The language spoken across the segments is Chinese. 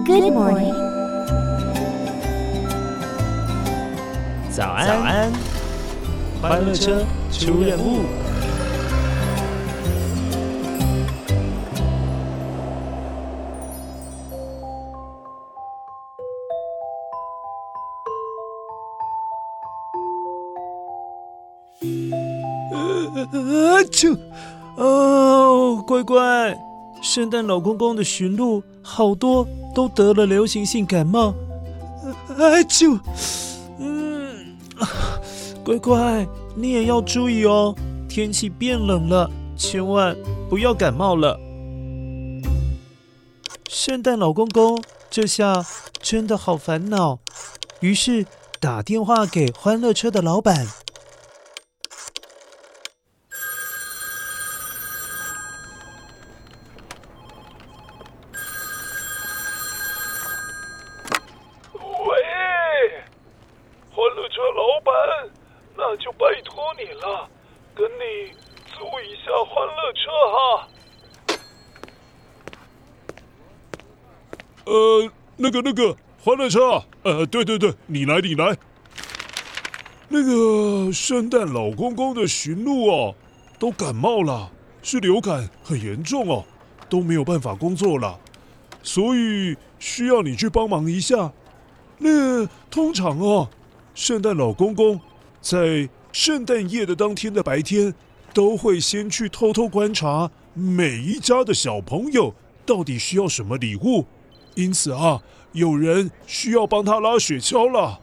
Good morning，早安，早安，欢乐车出任务。 圣诞老公公的驯鹿好多都得了流行性感冒。啊啾！嗯，乖乖，你也要注意哦，天气变冷了，千万不要感冒了。圣诞老公公这下真的好烦恼，于是打电话给欢乐车的老板。个那个欢乐车，呃，对对对，你来你来。那个圣诞老公公的驯鹿哦，都感冒了，是流感，很严重哦，都没有办法工作了，所以需要你去帮忙一下。那通常哦，圣诞老公公在圣诞夜的当天的白天，都会先去偷偷观察每一家的小朋友到底需要什么礼物。因此啊，有人需要帮他拉雪橇了。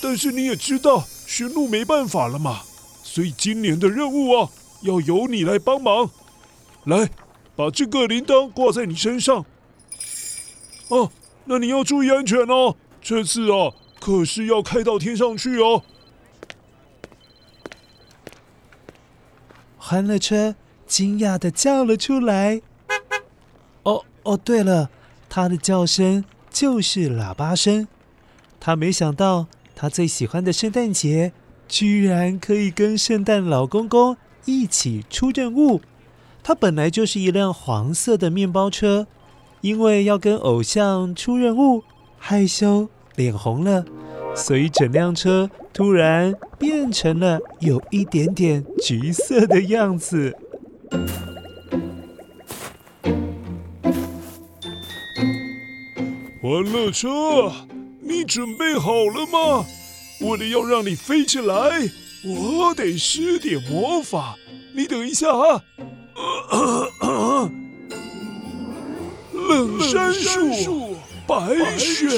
但是你也知道，驯鹿没办法了嘛，所以今年的任务啊，要由你来帮忙。来，把这个铃铛挂在你身上。哦，那你要注意安全哦。这次啊，可是要开到天上去哦。欢乐车惊讶的叫了出来。哦，对了，他的叫声就是喇叭声。他没想到，他最喜欢的圣诞节居然可以跟圣诞老公公一起出任务。他本来就是一辆黄色的面包车，因为要跟偶像出任务，害羞脸红了，所以整辆车突然变成了有一点点橘色的样子。欢乐车，你准备好了吗？为了要让你飞起来，我得施点魔法。你等一下啊！冷杉树，白雪，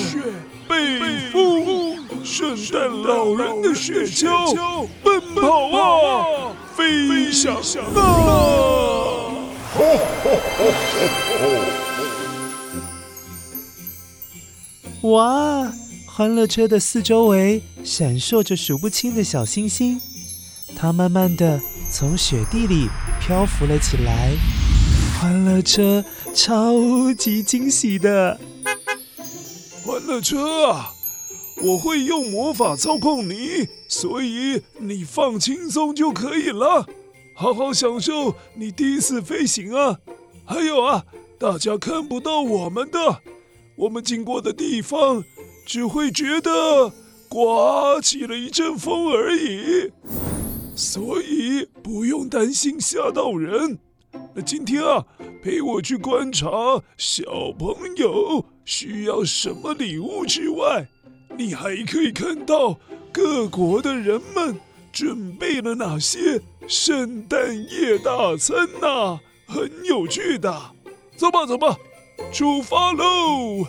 背负圣诞老人的雪橇，奔跑啊，飞翔啊！哇！欢乐车的四周围闪烁着数不清的小星星，它慢慢的从雪地里漂浮了起来。欢乐车超级惊喜的，欢乐车啊！我会用魔法操控你，所以你放轻松就可以了，好好享受你第一次飞行啊！还有啊，大家看不到我们的。我们经过的地方，只会觉得刮起了一阵风而已，所以不用担心吓到人。那今天啊，陪我去观察小朋友需要什么礼物之外，你还可以看到各国的人们准备了哪些圣诞夜大餐呐，很有趣的。走吧，走吧。出发喽！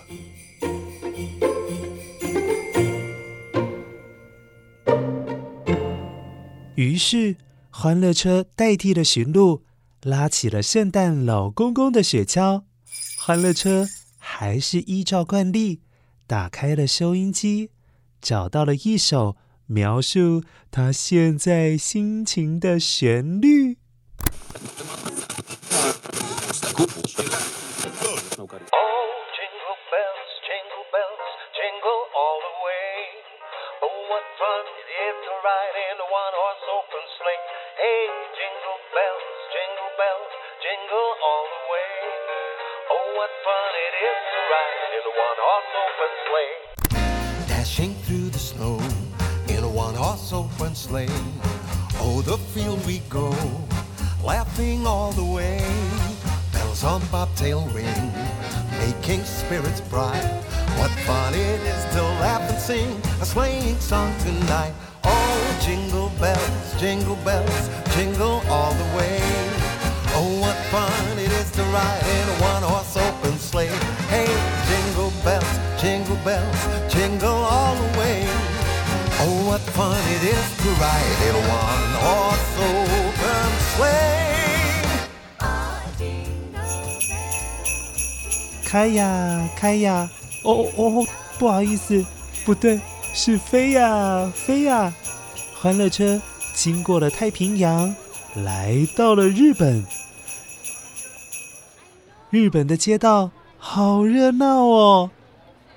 于是，欢乐车代替了驯鹿，拉起了圣诞老公公的雪橇。欢乐车还是依照惯例，打开了收音机，找到了一首描述他现在心情的旋律。personal goodies. Oh, jingle bells, jingle bells, jingle all the way. Oh, what fun it is to ride in a one horse open sleigh. Hey, jingle bells, jingle bells, jingle all the way. Oh, what fun it is to ride in a one horse open sleigh. Dashing through the snow in a one horse open sleigh. Oh, the field we go, laughing all the way. On bobtail ring, making spirits bright. What fun it is to laugh and sing a sleighing song tonight. Oh, jingle bells, jingle bells, jingle all the way. Oh, what fun it is to ride in a one-horse open sleigh. Hey, jingle bells, jingle bells, jingle all the way. Oh, what fun it is to ride in a one-horse 开呀开呀！哦哦，不好意思，不对，是飞呀飞呀！欢乐车经过了太平洋，来到了日本。日本的街道好热闹哦！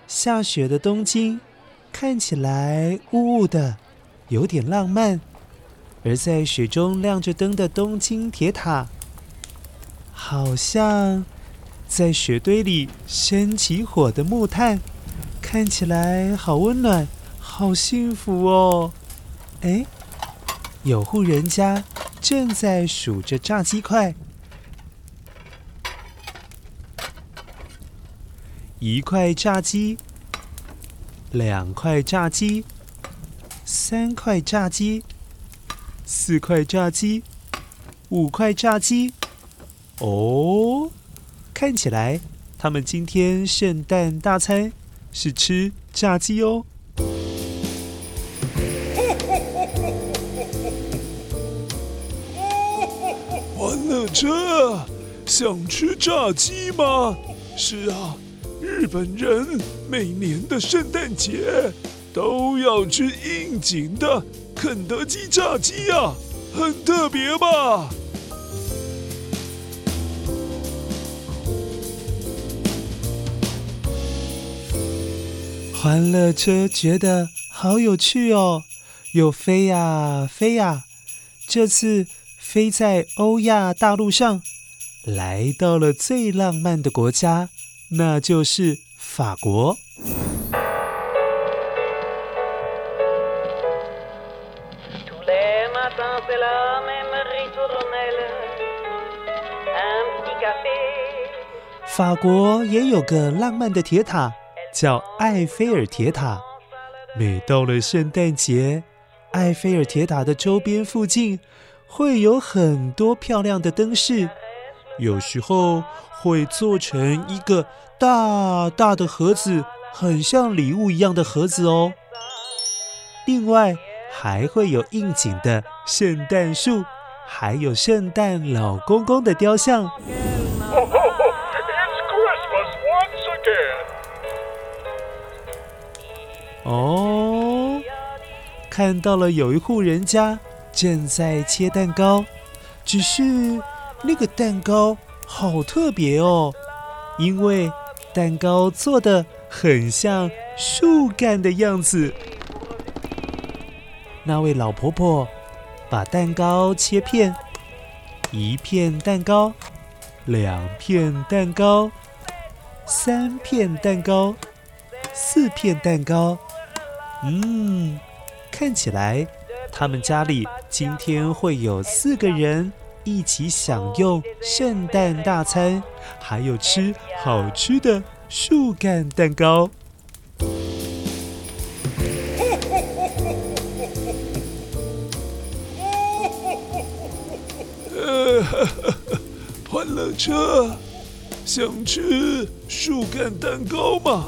下雪的东京看起来雾雾的，有点浪漫。而在雪中亮着灯的东京铁塔，好像……在雪堆里生起火的木炭，看起来好温暖，好幸福哦！哎，有户人家正在数着炸鸡块，一块炸鸡，两块炸鸡，三块炸鸡，四块炸鸡，五块炸鸡，哦。看起来，他们今天圣诞大餐是吃炸鸡哦。欢乐车，想吃炸鸡吗？是啊，日本人每年的圣诞节都要吃应景的肯德基炸鸡啊，很特别吧？欢乐车觉得好有趣哦，又飞呀飞呀，这次飞在欧亚大陆上，来到了最浪漫的国家，那就是法国。法国也有个浪漫的铁塔。叫埃菲尔铁塔。每到了圣诞节，埃菲尔铁塔的周边附近会有很多漂亮的灯饰，有时候会做成一个大大的盒子，很像礼物一样的盒子哦。另外，还会有应景的圣诞树，还有圣诞老公公的雕像。哦，看到了，有一户人家正在切蛋糕，只是那个蛋糕好特别哦，因为蛋糕做的很像树干的样子。那位老婆婆把蛋糕切片，一片蛋糕，两片蛋糕，三片蛋糕，四片蛋糕。嗯，看起来他们家里今天会有四个人一起享用圣诞大餐，还有吃好吃的树干蛋糕。欢乐车，想吃树干蛋糕吗？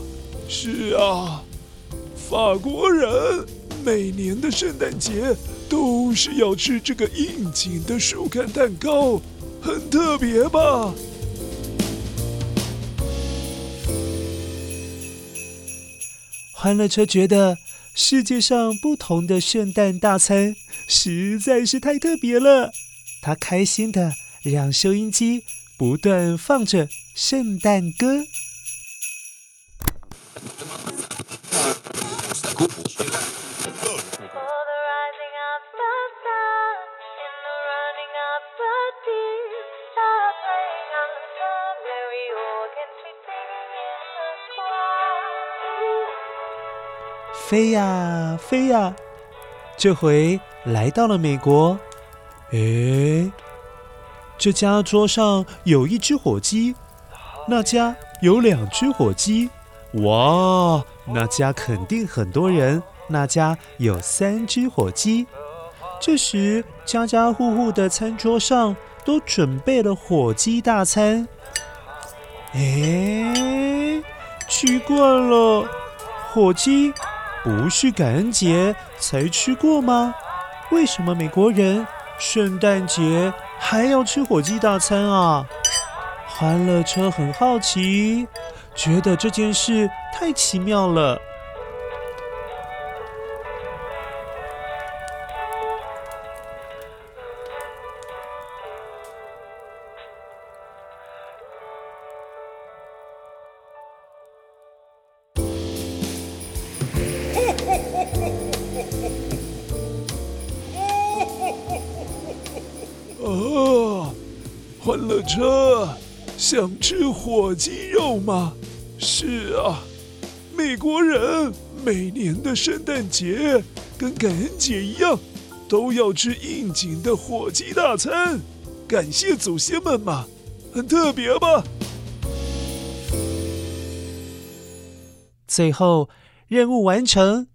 是啊。法国人每年的圣诞节都是要吃这个应景的树干蛋糕，很特别吧？欢乐车觉得世界上不同的圣诞大餐实在是太特别了，他开心的让收音机不断放着圣诞歌。飞呀飞呀，这回来到了美国。诶，这家桌上有一只火鸡，那家有两只火鸡。哇，那家肯定很多人，那家有三只火鸡。这时，家家户户的餐桌上都准备了火鸡大餐。诶，奇怪了，火鸡不是感恩节才吃过吗？为什么美国人圣诞节还要吃火鸡大餐啊？欢乐车很好奇，觉得这件事太奇妙了。欢乐车，想吃火鸡肉吗？是啊，美国人每年的圣诞节跟感恩节一样，都要吃应景的火鸡大餐，感谢祖先们嘛，很特别吧？最后任务完成，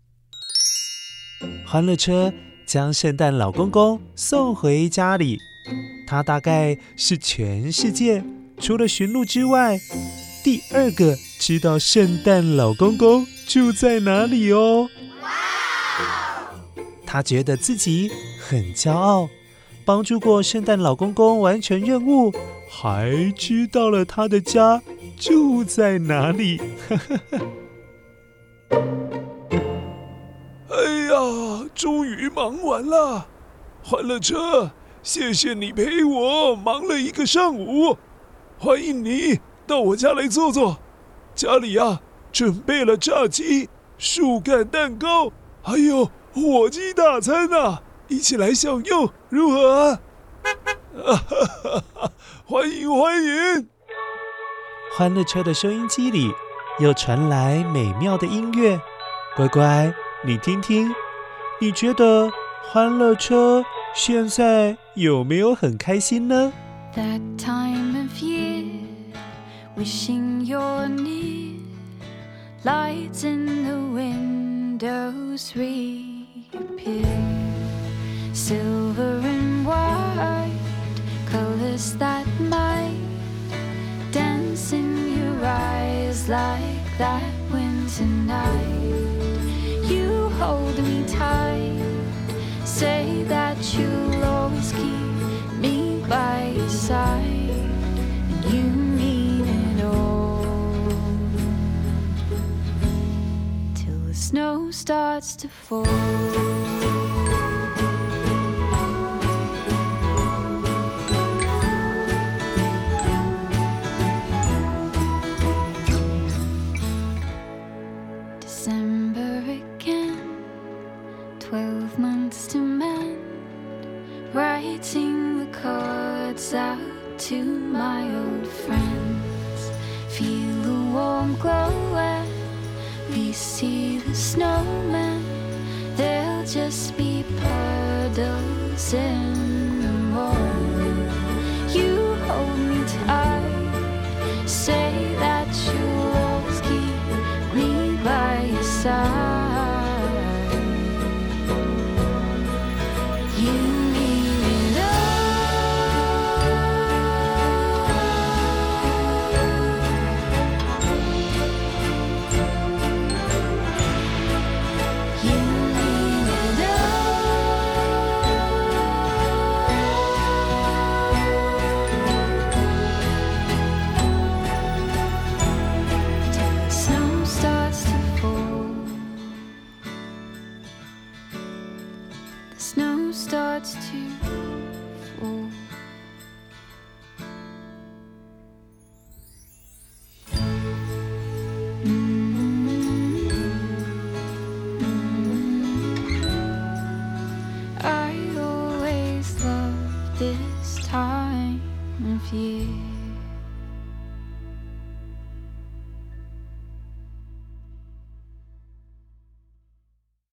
欢乐车将圣诞老公公送回家里。他大概是全世界除了驯鹿之外，第二个知道圣诞老公公住在哪里哦。哇他觉得自己很骄傲，帮助过圣诞老公公完成任务，还知道了他的家住在哪里。哎呀，终于忙完了，欢乐车。谢谢你陪我忙了一个上午，欢迎你到我家来坐坐。家里呀、啊，准备了炸鸡、树干蛋糕，还有火鸡大餐呢、一起来享用，如何啊？哈哈哈！欢迎欢迎！欢乐车的收音机里又传来美妙的音乐，乖乖，你听听，你觉得欢乐车现在有没有很开心呢？That time of year, wishing you're near, lights in the windows reappear, silver and white colors that might dance in your eyes like that winter night. December again, twelve months to mend, writing the cards out to my old friend. See the snowman. They'll just be puddles in the snow starts to fall.